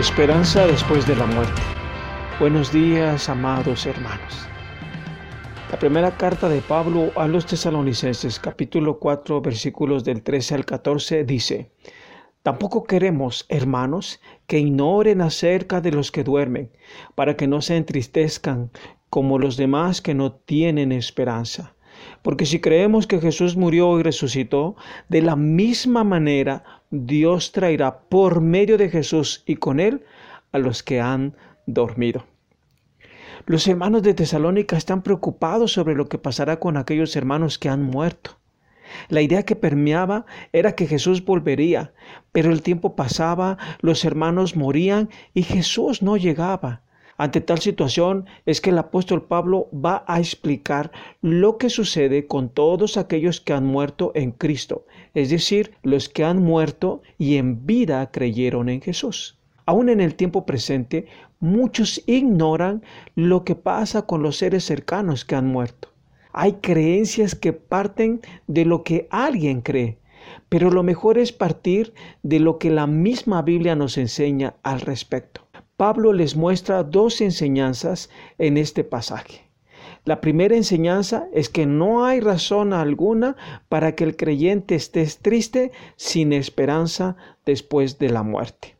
Esperanza después de la muerte. Buenos días, amados hermanos. La primera carta de Pablo a los tesalonicenses, capítulo 4, versículos del 13 al 14, dice, Tampoco queremos, hermanos, que ignoren acerca de los que duermen, para que no se entristezcan como los demás que no tienen esperanza. Porque si creemos que Jesús murió y resucitó, de la misma manera Dios traerá por medio de Jesús y con él a los que han dormido. Los hermanos de Tesalónica están preocupados sobre lo que pasará con aquellos hermanos que han muerto. La idea que permeaba era que Jesús volvería, pero el tiempo pasaba, los hermanos morían y Jesús no llegaba. Ante tal situación es que el apóstol Pablo va a explicar lo que sucede con todos aquellos que han muerto en Cristo, es decir, los que han muerto y en vida creyeron en Jesús. Aún en el tiempo presente, muchos ignoran lo que pasa con los seres cercanos que han muerto. Hay creencias que parten de lo que alguien cree, pero lo mejor es partir de lo que la misma Biblia nos enseña al respecto. Pablo les muestra dos enseñanzas en este pasaje. La primera enseñanza es que no hay razón alguna para que el creyente esté triste sin esperanza después de la muerte.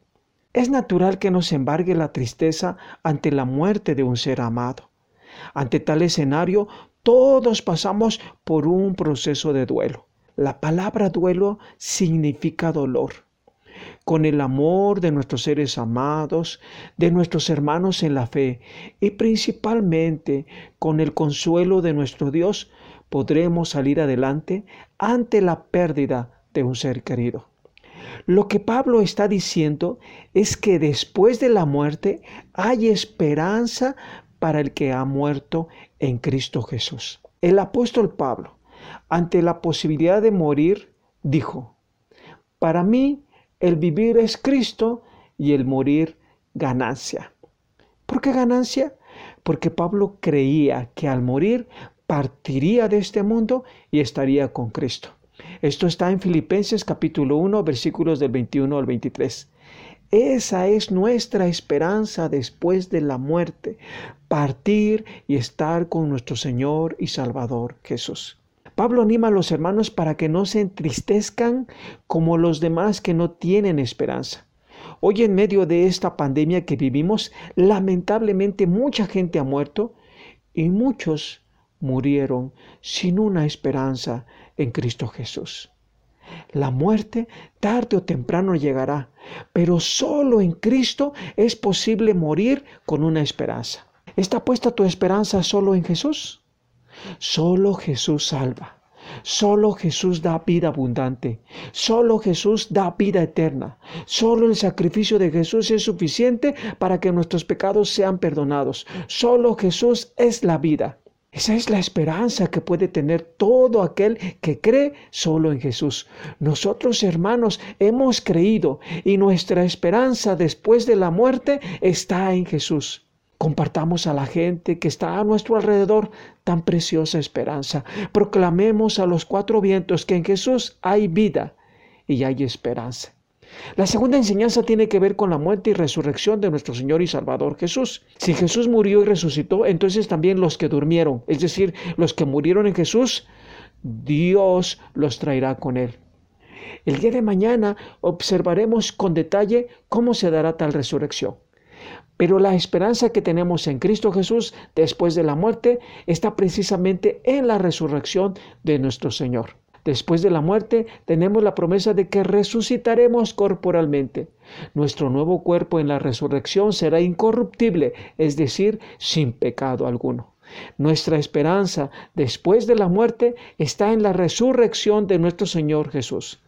Es natural que nos embargue la tristeza ante la muerte de un ser amado. Ante tal escenario, todos pasamos por un proceso de duelo. La palabra duelo significa dolor con el amor de nuestros seres amados, de nuestros hermanos en la fe y principalmente con el consuelo de nuestro Dios, podremos salir adelante ante la pérdida de un ser querido. Lo que Pablo está diciendo es que después de la muerte hay esperanza para el que ha muerto en Cristo Jesús. El apóstol Pablo, ante la posibilidad de morir, dijo, para mí el vivir es Cristo y el morir ganancia. ¿Por qué ganancia? Porque Pablo creía que al morir partiría de este mundo y estaría con Cristo. Esto está en Filipenses capítulo 1 versículos del 21 al 23. Esa es nuestra esperanza después de la muerte, partir y estar con nuestro Señor y Salvador Jesús. Pablo anima a los hermanos para que no se entristezcan como los demás que no tienen esperanza. Hoy en medio de esta pandemia que vivimos, lamentablemente mucha gente ha muerto y muchos murieron sin una esperanza en Cristo Jesús. La muerte tarde o temprano llegará, pero solo en Cristo es posible morir con una esperanza. ¿Está puesta tu esperanza solo en Jesús? Solo Jesús salva. Solo Jesús da vida abundante. Solo Jesús da vida eterna. Solo el sacrificio de Jesús es suficiente para que nuestros pecados sean perdonados. Solo Jesús es la vida. Esa es la esperanza que puede tener todo aquel que cree solo en Jesús. Nosotros, hermanos, hemos creído y nuestra esperanza después de la muerte está en Jesús. Compartamos a la gente que está a nuestro alrededor tan preciosa esperanza. Proclamemos a los cuatro vientos que en Jesús hay vida y hay esperanza. La segunda enseñanza tiene que ver con la muerte y resurrección de nuestro Señor y Salvador Jesús. Si Jesús murió y resucitó, entonces también los que durmieron, es decir, los que murieron en Jesús, Dios los traerá con él. El día de mañana observaremos con detalle cómo se dará tal resurrección. Pero la esperanza que tenemos en Cristo Jesús después de la muerte está precisamente en la resurrección de nuestro Señor. Después de la muerte tenemos la promesa de que resucitaremos corporalmente. Nuestro nuevo cuerpo en la resurrección será incorruptible, es decir, sin pecado alguno. Nuestra esperanza después de la muerte está en la resurrección de nuestro Señor Jesús.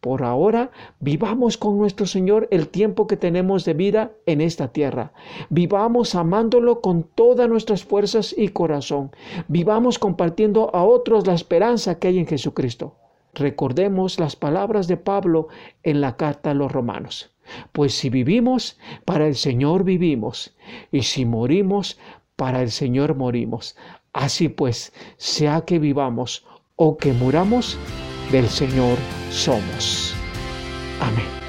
Por ahora, vivamos con nuestro Señor el tiempo que tenemos de vida en esta tierra. Vivamos amándolo con todas nuestras fuerzas y corazón. Vivamos compartiendo a otros la esperanza que hay en Jesucristo. Recordemos las palabras de Pablo en la carta a los romanos. Pues si vivimos, para el Señor vivimos, y si morimos, para el Señor morimos. Así pues, sea que vivamos o que muramos, del Señor somos. Amén.